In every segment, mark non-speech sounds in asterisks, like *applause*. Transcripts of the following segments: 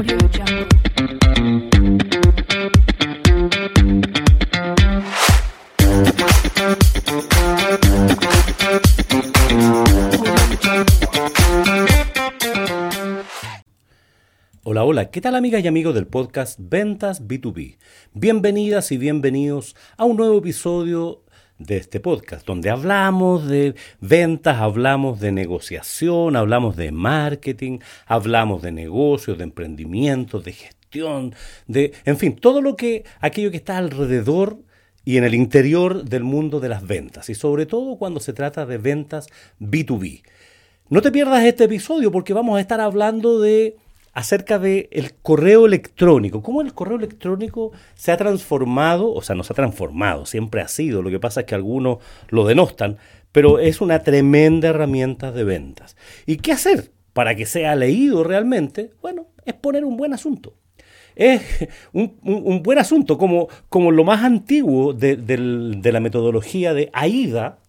Hola, hola, ¿qué tal amigas y amigos del podcast Ventas B2B? Bienvenidas y bienvenidos a un nuevo episodio de este podcast, donde hablamos de ventas, hablamos de negociación, hablamos de marketing, hablamos de negocios, de emprendimiento, de gestión, de, en fin, todo lo que, aquello que está alrededor y en el interior del mundo de las ventas, y sobre todo cuando se trata de ventas B2B. No te pierdas este episodio porque vamos a estar hablando de acerca del el correo electrónico, cómo el correo electrónico se ha transformado, o sea, no se ha transformado, siempre ha sido, lo que pasa es que algunos lo denostan, pero es una tremenda herramienta de ventas. ¿Y qué hacer para que sea leído realmente? Bueno, es poner un buen asunto. Es un, un- buen asunto, como, como lo más antiguo de, del- de la metodología de AIDA,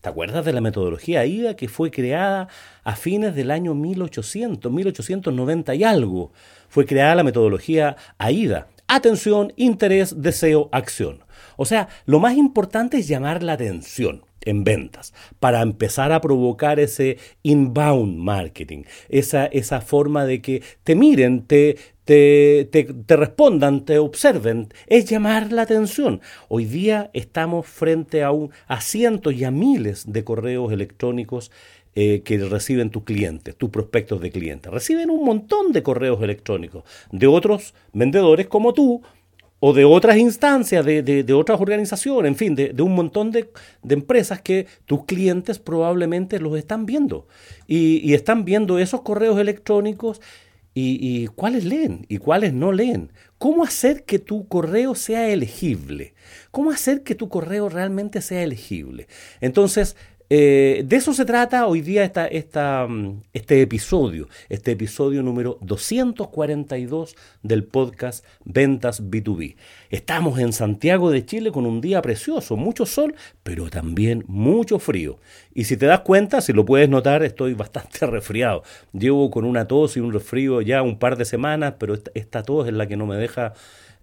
¿Te acuerdas de la metodología AIDA que fue creada a fines del año 1800, 1890 y algo? Fue creada la metodología AIDA. Atención, interés, deseo, acción. O sea, lo más importante es llamar la atención en ventas para empezar a provocar ese inbound marketing, esa, esa forma de que te miren, te, te, respondan, te observen, es llamar la atención. Hoy día estamos frente a, cientos y a miles de correos electrónicos eh, que reciben tus clientes, tus prospectos de clientes. Reciben un montón de correos electrónicos de otros vendedores como tú, o de otras instancias, de, otras organizaciones, en fin, de, un montón de, empresas que tus clientes probablemente los están viendo. Y están viendo esos correos electrónicos y, cuáles leen y cuáles no leen. ¿Cómo hacer que tu correo sea elegible? ¿Cómo hacer que tu correo realmente sea elegible? Entonces, eh, de eso se trata hoy día esta, mm, este episodio, este episodio número 242 del podcast Ventas B2B. Estamos en Santiago de Chile con un día precioso, mucho sol, pero también mucho frío. Y si te das cuenta, si lo puedes notar, estoy bastante *laughs* resfriado. Llevo con una tos y un resfrío ya un par de semanas, pero esta tos es la que no me deja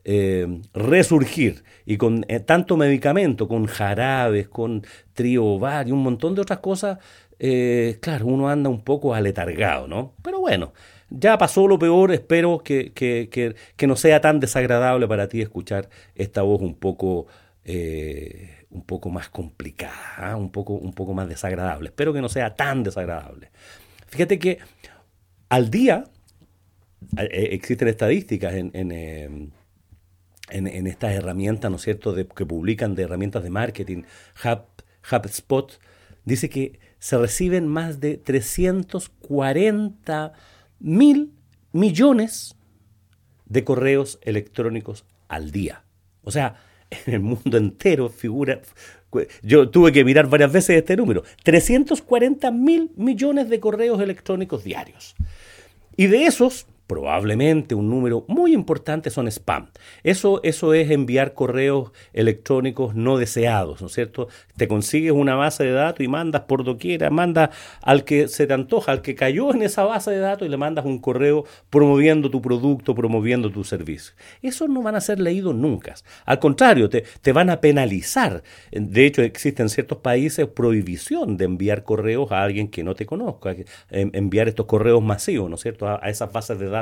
eh, resurgir y con eh, tanto medicamento, con jarabes, con triobar y un montón de otras cosas, eh, claro, uno anda un poco aletargado, ¿no? Pero bueno, ya pasó lo peor, espero que, que, que, que no sea tan desagradable para ti escuchar esta voz un poco... un poco más complicada, ¿ah? un, poco, un poco más desagradable. Espero que no sea tan desagradable. Fíjate que al día existen estadísticas en, eh, en, estas herramientas, ¿no es cierto?, de, que publican de herramientas de marketing, Hub, HubSpot, dice que se reciben más de 340 mil millones de correos electrónicos al día. O sea, *laughs* en el mundo entero figura... Yo tuve que mirar varias veces este número. 340 mil millones de correos electrónicos diarios. Y de esos, probablemente un número muy importante son spam. Eso, eso es enviar correos electrónicos no deseados, ¿no es cierto? Te consigues una base de datos y mandas por doquiera, mandas al que se te antoja, al que cayó en esa base de datos y le mandas un correo promoviendo tu producto, promoviendo tu servicio. Esos no van a ser leídos nunca. Al contrario, te, te van a penalizar. De hecho, existen en ciertos países prohibición de enviar correos a alguien que no te conozca, enviar estos correos masivos, ¿no es cierto?, a, a esas bases de datos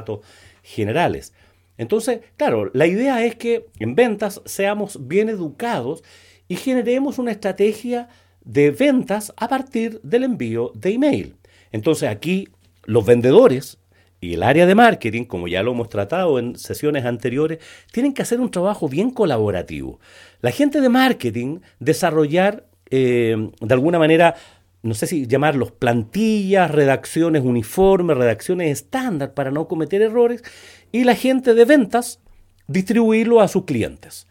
generales. Entonces, claro, la idea es que en ventas seamos bien educados y generemos una estrategia de ventas a partir del envío de email. Entonces aquí los vendedores y el área de marketing, como ya lo hemos tratado en sesiones anteriores, tienen que hacer un trabajo bien colaborativo. La gente de marketing desarrollar eh, de alguna manera no sé si llamarlos plantillas, redacciones uniformes, redacciones estándar para no cometer errores, y la gente de ventas distribuirlo a sus clientes.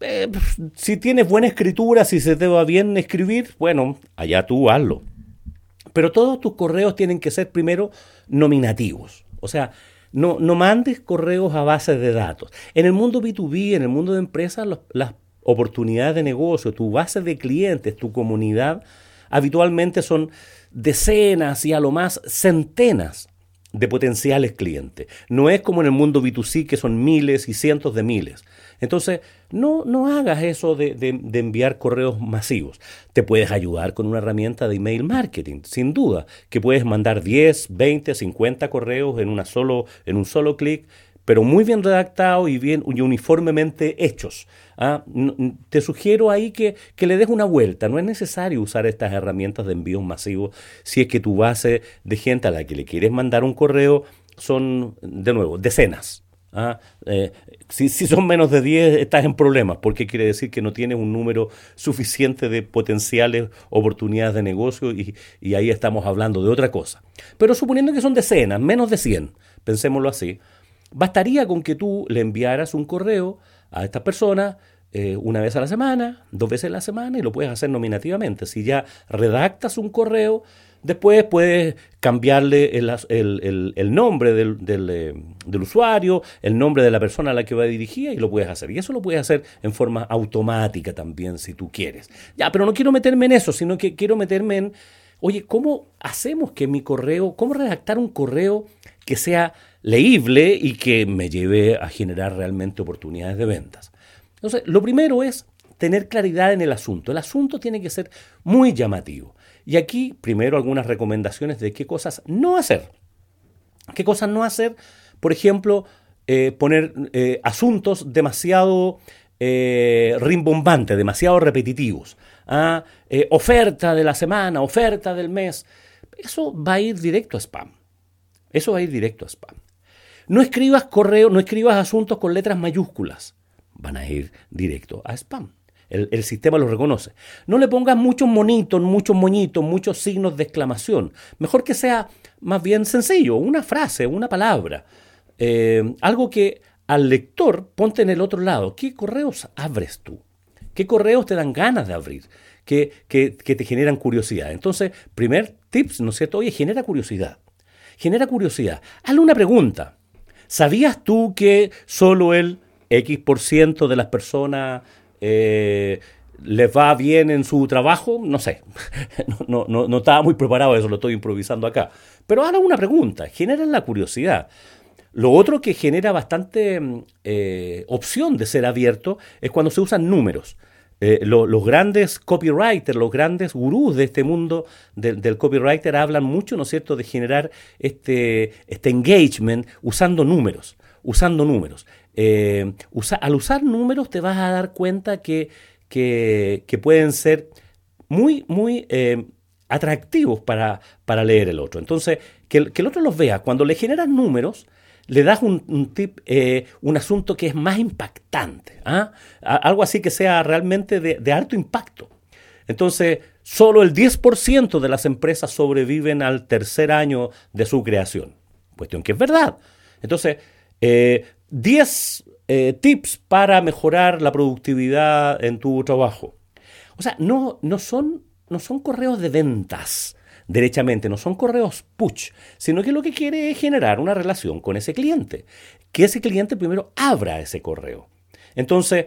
Eh, si tienes buena escritura, si se te va bien escribir, bueno, allá tú hazlo. Pero todos tus correos tienen que ser primero nominativos. O sea, no, no mandes correos a bases de datos. En el mundo B2B, en el mundo de empresas, las oportunidades de negocio, tu base de clientes, tu comunidad, habitualmente son decenas y a lo más centenas de potenciales clientes. No es como en el mundo B2C que son miles y cientos de miles. Entonces, no, no hagas eso de, de, enviar correos masivos. Te puedes ayudar con una herramienta de email marketing, sin duda, que puedes mandar 10, 20, 50 correos en, una solo, en un solo clic pero muy bien redactados y bien uniformemente hechos. ¿Ah? Te sugiero ahí que, que, le des una vuelta. No es necesario usar estas herramientas de envíos masivos si es que tu base de gente a la que le quieres mandar un correo son, de nuevo, decenas. ¿ah? Eh, si, son menos de 10, estás en problemas, porque quiere decir que no tienes un número suficiente de potenciales oportunidades de negocio y, y ahí estamos hablando de otra cosa. Pero suponiendo que son decenas, menos de 100, pensémoslo así, Bastaría con que tú le enviaras un correo a estas personas eh, una vez a la semana, dos veces a la semana y lo puedes hacer nominativamente. Si ya redactas un correo, después puedes cambiarle el, nombre eh, del, usuario, el nombre de la persona a la que va dirigida y lo puedes hacer. Y eso lo puedes hacer en forma automática también si tú quieres. Ya, pero no quiero meterme en eso, sino que quiero meterme en, oye, ¿cómo hacemos que mi correo, cómo redactar un correo que sea leíble y que me lleve a generar realmente oportunidades de ventas. Entonces, lo primero es tener claridad en el asunto. El asunto tiene que ser muy llamativo. Y aquí, primero, algunas recomendaciones de qué cosas no hacer. ¿Qué cosas no hacer? Por ejemplo, eh, poner eh, asuntos demasiado eh, rimbombantes, demasiado repetitivos. ¿ah? oferta de la semana, oferta del mes. Eso va a ir directo a spam. Eso va a ir directo a spam. No escribas correo, no escribas asuntos con letras mayúsculas. Van a ir directo a spam. El, sistema lo reconoce. No le pongas muchos monitos, muchos moñitos, muchos signos de exclamación. Mejor que sea más bien sencillo, una frase, una palabra. Eh, algo que al lector ponte en el otro lado. ¿Qué correos abres tú? ¿Qué correos te dan ganas de abrir? ¿Qué, te generan curiosidad? Entonces, primer tips, ¿no es cierto? Oye, genera curiosidad. Genera curiosidad. Hazle una pregunta. ¿Sabías tú que solo el X% de las personas eh, les va bien en su trabajo? No sé, *laughs* no, estaba muy preparado eso, lo estoy improvisando acá. Pero hagan una pregunta, generan la curiosidad. Lo otro que genera bastante eh, opción de ser abierto es cuando se usan números. Eh, los grandes copywriters, los grandes gurús de este mundo del copywriter hablan mucho, ¿no es cierto?, de generar este, este engagement usando números, usando números. Eh, al usar números te vas a dar cuenta que, que, pueden ser muy, muy eh, atractivos para, para leer el otro. Entonces, que, que el otro los vea. Cuando le generas números, le das un, tip, eh, un asunto que es más impactante, ¿ah? algo así que sea realmente de, alto impacto. Entonces, solo el 10% de las empresas sobreviven al tercer año de su creación. Cuestión que es verdad. Entonces, 10 eh, eh, tips para mejorar la productividad en tu trabajo. O sea, no, no, son, no son correos de ventas derechamente, no son correos push, sino que lo que quiere es generar una relación con ese cliente, que ese cliente primero abra ese correo. Entonces,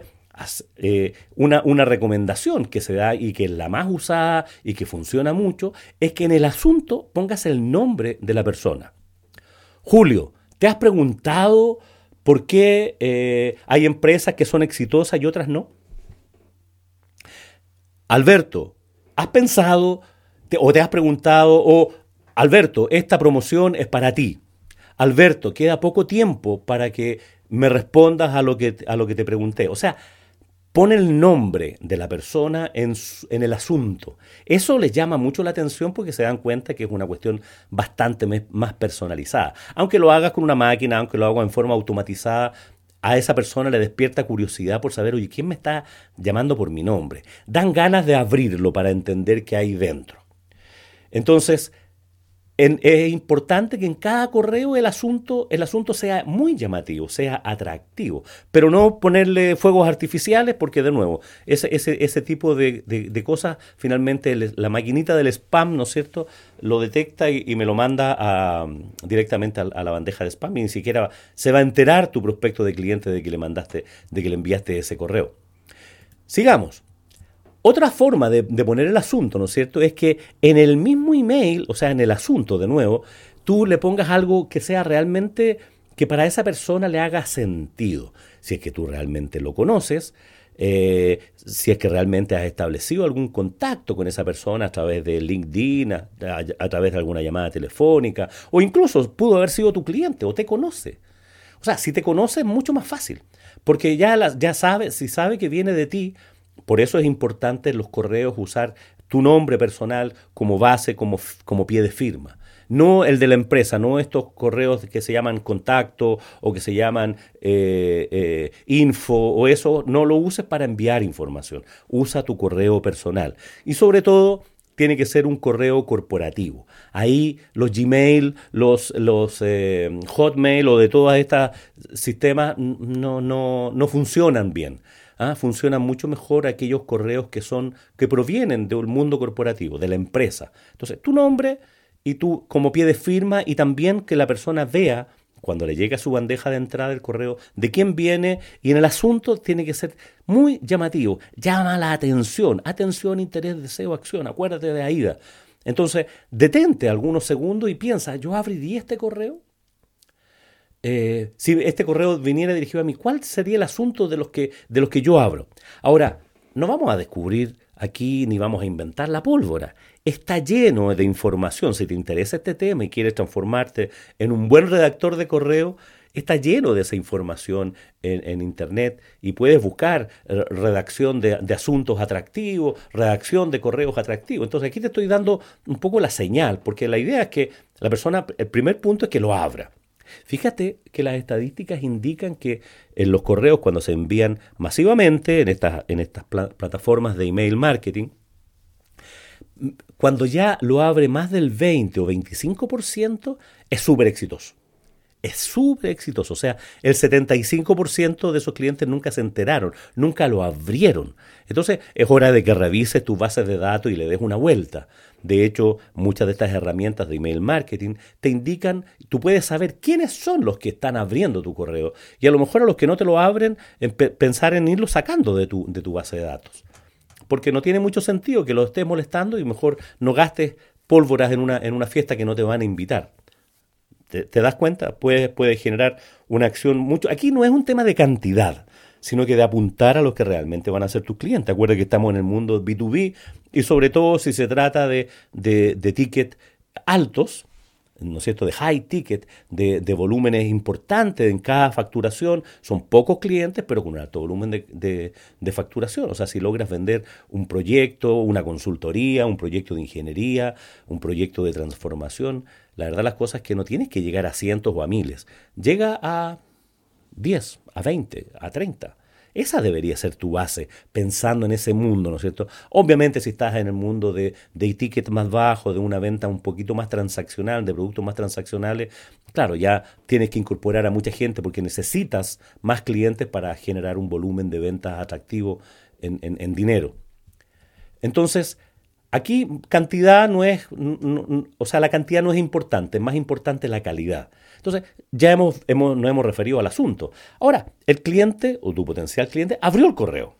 eh, una, una, recomendación que se da y que es la más usada y que funciona mucho es que en el asunto pongas el nombre de la persona. Julio, ¿te has preguntado por qué eh, hay empresas que son exitosas y otras no? Alberto, ¿has pensado o te has preguntado, o Alberto, esta promoción es para ti. Alberto, queda poco tiempo para que me respondas a lo que, a lo que te pregunté. O sea, pone el nombre de la persona en, en, el asunto. Eso les llama mucho la atención porque se dan cuenta que es una cuestión bastante más personalizada. Aunque lo hagas con una máquina, aunque lo hagas en forma automatizada, a esa persona le despierta curiosidad por saber, oye, ¿quién me está llamando por mi nombre? Dan ganas de abrirlo para entender qué hay dentro. Entonces, es importante que en cada correo el asunto, el asunto sea muy llamativo, sea atractivo, pero no ponerle fuegos artificiales porque de nuevo, ese, ese, ese tipo de, cosas, finalmente la maquinita del spam, ¿no es cierto?, lo detecta y, me lo manda directamente a, a, la bandeja de spam y ni siquiera se va a enterar tu prospecto de cliente de que le mandaste, de que le enviaste ese correo. Sigamos. Otra forma de, poner el asunto, ¿no es cierto?, es que en el mismo email, o sea, en el asunto de nuevo, tú le pongas algo que sea realmente, que para esa persona le haga sentido. Si es que tú realmente lo conoces, eh, si es que realmente has establecido algún contacto con esa persona a través de LinkedIn, a, través de alguna llamada telefónica, o incluso pudo haber sido tu cliente o te conoce. O sea, si te conoce es mucho más fácil, porque ya, ya sabe, si sabe que viene de ti, por eso es importante en los correos usar tu nombre personal como base, como, como pie de firma no el de la empresa, no estos correos que se llaman contacto o que se llaman eh, eh, info o eso, no lo uses para enviar información, usa tu correo personal. Y sobre todo, tiene que ser un correo corporativo. Ahí los Gmail, los, los eh, Hotmail o de todos estos sistemas no, no, no funcionan bien. ¿Ah? Funcionan mucho mejor aquellos correos que son que provienen del mundo corporativo, de la empresa. Entonces, tu nombre y tú como pie de firma y también que la persona vea cuando le llegue a su bandeja de entrada el correo de quién viene y en el asunto tiene que ser muy llamativo, llama la atención, atención, interés, deseo, acción, acuérdate de Aida. Entonces, detente algunos segundos y piensa, ¿yo abriría este correo? Eh, si este correo viniera dirigido a mí, ¿cuál sería el asunto de los que, de los que yo abro? Ahora, no vamos a descubrir aquí ni vamos a inventar la pólvora está lleno de información. Si te interesa este tema y quieres transformarte en un buen redactor de correo, está lleno de esa información en, Internet y puedes buscar redacción de, asuntos atractivos, redacción de correos atractivos. Entonces aquí te estoy dando un poco la señal, porque la idea es que la persona, el primer punto es que lo abra. Fíjate que las estadísticas indican que en los correos cuando se envían masivamente en estas, en estas plataformas de email marketing, cuando ya lo abre más del 20 o 25%, es súper exitoso. Es súper exitoso. O sea, el 75% de esos clientes nunca se enteraron, nunca lo abrieron. Entonces, es hora de que revises tu base de datos y le des una vuelta. De hecho, muchas de estas herramientas de email marketing te indican, tú puedes saber quiénes son los que están abriendo tu correo. Y a lo mejor a los que no te lo abren, pensar en irlo sacando de tu, de tu base de datos porque no tiene mucho sentido que lo estés molestando y mejor no gastes pólvoras en una, en una fiesta que no te van a invitar. ¿Te, das cuenta? Puede, puede generar una acción mucho... Aquí no es un tema de cantidad, sino que de apuntar a los que realmente van a ser tus clientes. Acuerda que estamos en el mundo B2B y sobre todo si se trata de, de, de tickets altos, ¿no es cierto?, de high ticket, de, volúmenes importantes en cada facturación. Son pocos clientes, pero con un alto volumen de, de, facturación. O sea, si logras vender un proyecto, una consultoría, un proyecto de ingeniería, un proyecto de transformación, la verdad las cosas es que no tienes que llegar a cientos o a miles. Llega a 10, a 20, a 30. Esa debería ser tu base, pensando en ese mundo, ¿no es cierto? Obviamente si estás en el mundo de, de ticket más bajo, de una venta un poquito más transaccional, de productos más transaccionales, claro, ya tienes que incorporar a mucha gente porque necesitas más clientes para generar un volumen de ventas atractivo en, en dinero. Entonces, Aquí cantidad no es, o sea, la cantidad no es importante, más importante la calidad. Entonces, ya hemos, hemos, nos hemos referido al asunto. Ahora, el cliente o tu potencial cliente abrió el correo.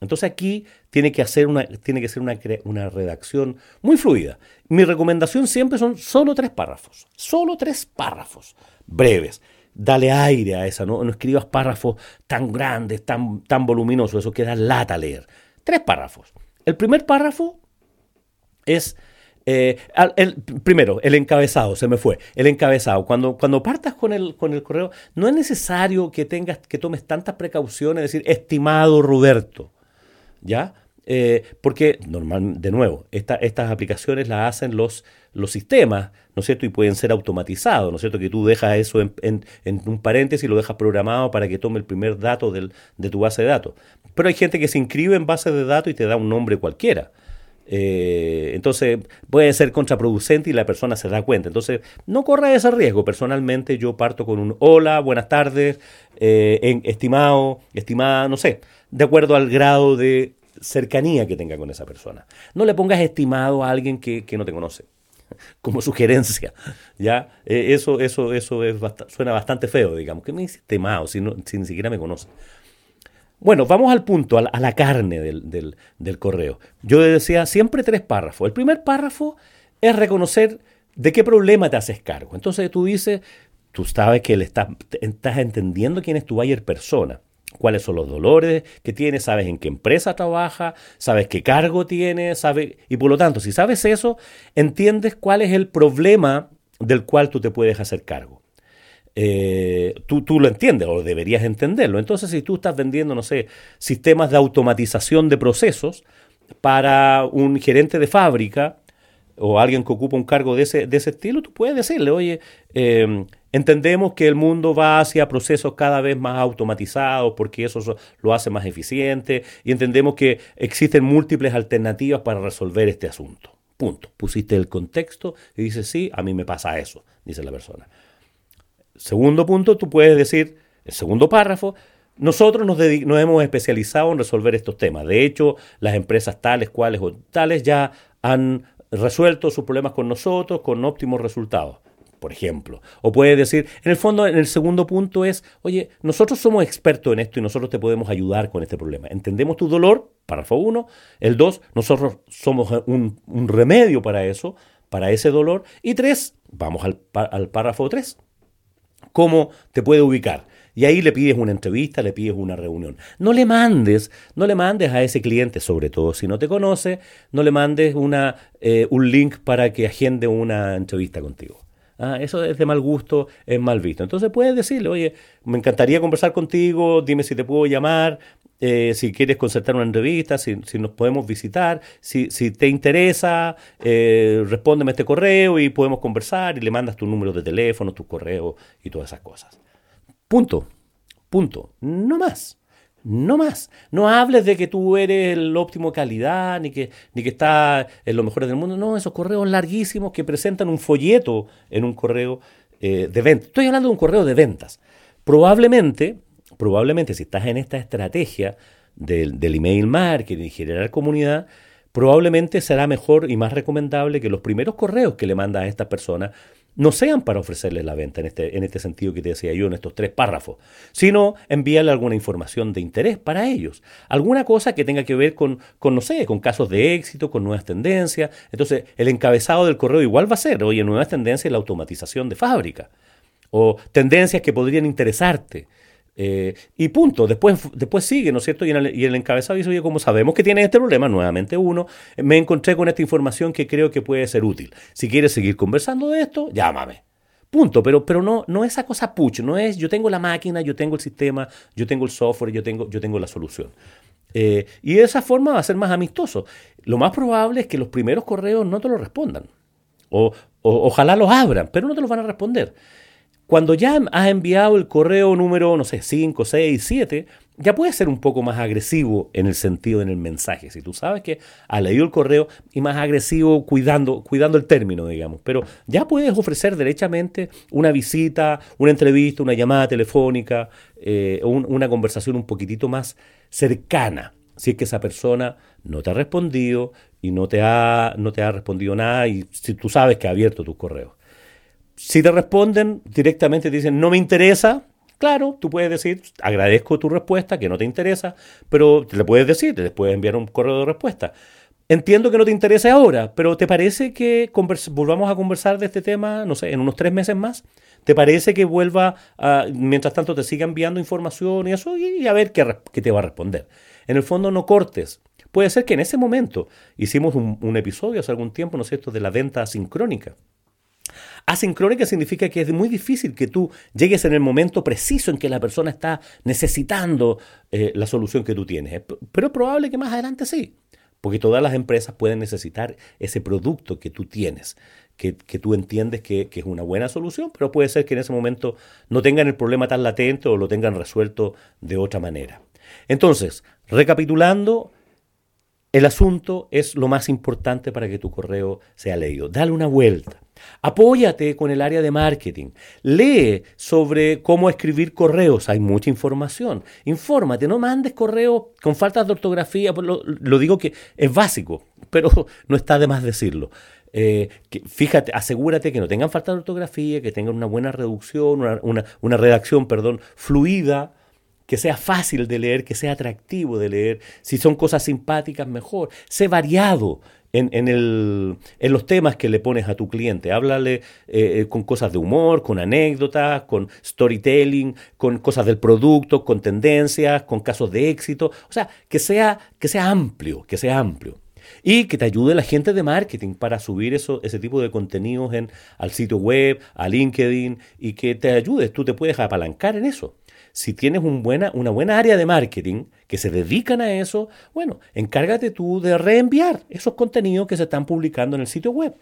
Entonces aquí tiene que, hacer una, tiene que ser una, una, redacción muy fluida. Mi recomendación siempre son solo tres párrafos. Solo tres párrafos breves. Dale aire a esa, no, escribas párrafos tan grandes, tan, tan voluminosos, eso queda lata leer. Tres párrafos. El primer párrafo es eh, el, primero, el encabezado, se me fue. El encabezado. Cuando, cuando partas con el, con el correo, no es necesario que tengas, que tomes tantas precauciones, decir, estimado Roberto. ¿Ya? Eh, porque, normal, de nuevo, estas aplicaciones las hacen los, los sistemas, ¿no es cierto? Y pueden ser automatizados, ¿no es cierto? Que tú dejas eso en, en, un paréntesis y lo dejas programado para que tome el primer dato del, de tu base de datos. Pero hay gente que se inscribe en base de datos y te da un nombre cualquiera. Eh, entonces puede ser contraproducente y la persona se da cuenta. Entonces no corra ese riesgo. Personalmente yo parto con un hola, buenas tardes, eh, estimado, estimada, no sé, de acuerdo al grado de cercanía que tenga con esa persona. No le pongas estimado a alguien que, no te conoce *laughs* como sugerencia, *laughs* ¿ya? Eh, eso, eso, eso es suena bastante feo, digamos. que me dice estimado si, no, si ni siquiera me conoce? Bueno, vamos al punto, a la, carne del, correo. Yo decía siempre tres párrafos. El primer párrafo es reconocer ¿De qué problema te haces cargo? Entonces tú dices, tú sabes que le estás, estás entendiendo quién es tu buyer persona cuáles son los dolores que tiene, sabes en qué empresa trabaja, sabes qué cargo tiene, sabes, y por lo tanto, si sabes eso, entiendes cuál es el problema del cual tú te puedes hacer cargo. Eh, tú, lo entiendes o deberías entenderlo. Entonces, si tú estás vendiendo, no sé, sistemas de automatización de procesos para un gerente de fábrica o alguien que ocupa un cargo de ese, de ese estilo, tú puedes decirle, oye, eh, Entendemos que el mundo va hacia procesos cada vez más automatizados porque eso lo hace más eficiente y entendemos que existen múltiples alternativas para resolver este asunto. Punto. Pusiste el contexto y dices, sí, a mí me pasa eso, dice la persona. Segundo punto, tú puedes decir, el segundo párrafo, nosotros nos, nos, hemos especializado en resolver estos temas. De hecho, las empresas tales, cuales o tales ya han resuelto sus problemas con nosotros con óptimos resultados por ejemplo. O puedes decir, en el fondo, en el segundo punto es, oye, nosotros somos expertos en esto y nosotros te podemos ayudar con este problema. Entendemos tu dolor, párrafo 1. El 2, nosotros somos un, remedio para eso, para ese dolor. Y 3, vamos al, al párrafo 3. ¿Cómo te puede ubicar? Y ahí le pides una entrevista, le pides una reunión. No le mandes, no le mandes a ese cliente, sobre todo si no te conoce, no le mandes una, eh, un link para que agende una entrevista contigo. Ah, eso es de mal gusto, es mal visto. Entonces puedes decirle, oye, me encantaría conversar contigo, dime si te puedo llamar, eh, si quieres concertar una entrevista, si, nos podemos visitar, si, te interesa, eh, respóndeme este correo y podemos conversar y le mandas tu número de teléfono, tu correo y todas esas cosas. Punto, punto, no más. No más. No hables de que tú eres el óptimo calidad, ni que, ni que estás en lo mejores del mundo. No, esos correos larguísimos que presentan un folleto en un correo eh, de ventas. Estoy hablando de un correo de ventas. Probablemente, probablemente si estás en esta estrategia del, email marketing y generar comunidad, probablemente será mejor y más recomendable que los primeros correos que le mandas a estas personas no sean para ofrecerles la venta en este, en este sentido que te decía yo, en estos tres párrafos, sino envíarle alguna información de interés para ellos, alguna cosa que tenga que ver con, con, no sé, con casos de éxito, con nuevas tendencias. Entonces, el encabezado del correo igual va a ser, oye, nuevas tendencias en la automatización de fábrica, o tendencias que podrían interesarte. Eh, y punto, después, después sigue, ¿no es cierto? Y, en el, encabezado dice, oye, como sabemos que tiene este problema, nuevamente uno, me encontré con esta información que creo que puede ser útil. Si quieres seguir conversando de esto, llámame. Punto, pero, pero no, no esa cosa pucho, no es yo tengo la máquina, yo tengo el sistema, yo tengo el software, yo tengo, yo tengo la solución. Eh, y de esa forma va a ser más amistoso. Lo más probable es que los primeros correos no te lo respondan. O, ojalá los abran, pero no te los van a responder. Cuando ya has enviado el correo número, no sé, 5, 6, 7, ya puedes ser un poco más agresivo en el sentido, en el mensaje. Si tú sabes que has leído el correo y más agresivo cuidando, cuidando el término, digamos. Pero ya puedes ofrecer derechamente una visita, una entrevista, una llamada telefónica, eh, una conversación un poquitito más cercana. Si es que esa persona no te ha respondido y no te ha, no te ha respondido nada y si tú sabes que ha abierto tus correos. Si te responden directamente, te dicen, no me interesa, claro, tú puedes decir, agradezco tu respuesta, que no te interesa, pero le puedes decir, te puedes enviar un correo de respuesta. Entiendo que no te interese ahora, pero ¿te parece que volvamos a conversar de este tema, no sé, en unos tres meses más? ¿Te parece que vuelva, a, mientras tanto te siga enviando información y eso, y, a ver qué, te va a responder? En el fondo no cortes. Puede ser que en ese momento hicimos un, episodio hace algún tiempo, ¿no es cierto?, de la venta sincrónica. Asincrónica significa que es muy difícil que tú llegues en el momento preciso en que la persona está necesitando eh, la solución que tú tienes. Pero es probable que más adelante sí, porque todas las empresas pueden necesitar ese producto que tú tienes, que, tú entiendes que, que, es una buena solución, pero puede ser que en ese momento no tengan el problema tan latente o lo tengan resuelto de otra manera. Entonces, recapitulando, el asunto es lo más importante para que tu correo sea leído. Dale una vuelta. Apóyate con el área de marketing. Lee sobre cómo escribir correos. Hay mucha información. Infórmate, no mandes correos con faltas de ortografía. Lo, digo que es básico, pero *laughs* no está de más decirlo. Eh, fíjate, asegúrate que no tengan falta de ortografía, que tengan una buena reducción, una, una redacción, perdón, fluida que sea fácil de leer, que sea atractivo de leer. Si son cosas simpáticas, mejor. Sé variado en, el, en, los temas que le pones a tu cliente. Háblale eh, con cosas de humor, con anécdotas, con storytelling, con cosas del producto, con tendencias, con casos de éxito. O sea, que sea, que sea amplio, que sea amplio. Y que te ayude la gente de marketing para subir eso, ese tipo de contenidos en, al sitio web, a LinkedIn, y que te ayudes. Tú te puedes apalancar en eso. Si tienes una buena área de marketing que se dedican a eso, bueno, encárgate tú de reenviar esos contenidos que se están publicando en el sitio web.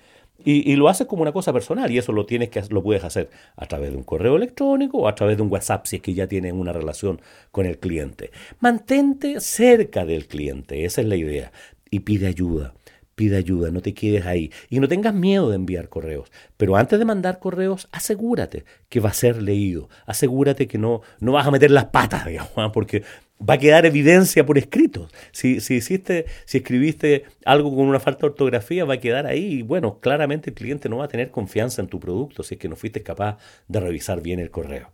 Y, lo haces como una cosa personal y eso lo tienes que lo puedes hacer a través de un correo electrónico o a través de un WhatsApp si es que ya tienes una relación con el cliente. Mantente cerca del cliente, esa es la idea y pide ayuda. Pide ayuda, no te quedes ahí. Y no tengas miedo de enviar correos. Pero antes de mandar correos, asegúrate que va a ser leído. Asegúrate que no, no vas a meter las patas, *laughs* digamos, porque va a quedar evidencia por escrito. Si, si, hiciste, si escribiste algo con una falta de ortografía, va a quedar ahí. Y bueno, claramente el cliente no va a tener confianza en tu producto si es que no fuiste capaz de revisar bien el correo.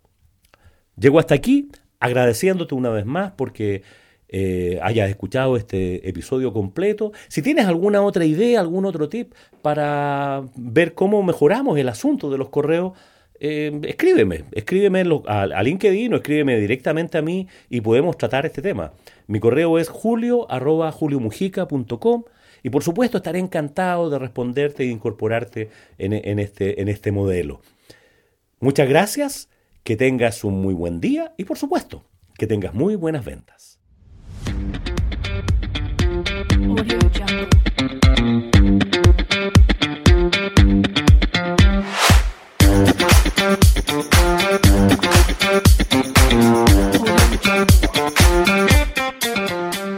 Llego hasta aquí agradeciéndote una vez más porque eh, hayas escuchado este episodio completo. Si tienes alguna otra idea, algún otro tip para ver cómo mejoramos el asunto de los correos, eh, escríbeme, escríbeme a, LinkedIn o escríbeme directamente a mí y podemos tratar este tema. Mi correo es julio y por supuesto estaré encantado de responderte e incorporarte en, este, en este modelo. Muchas gracias, que tengas un muy buen día y por supuesto que tengas muy buenas ventas. Audio Jungle.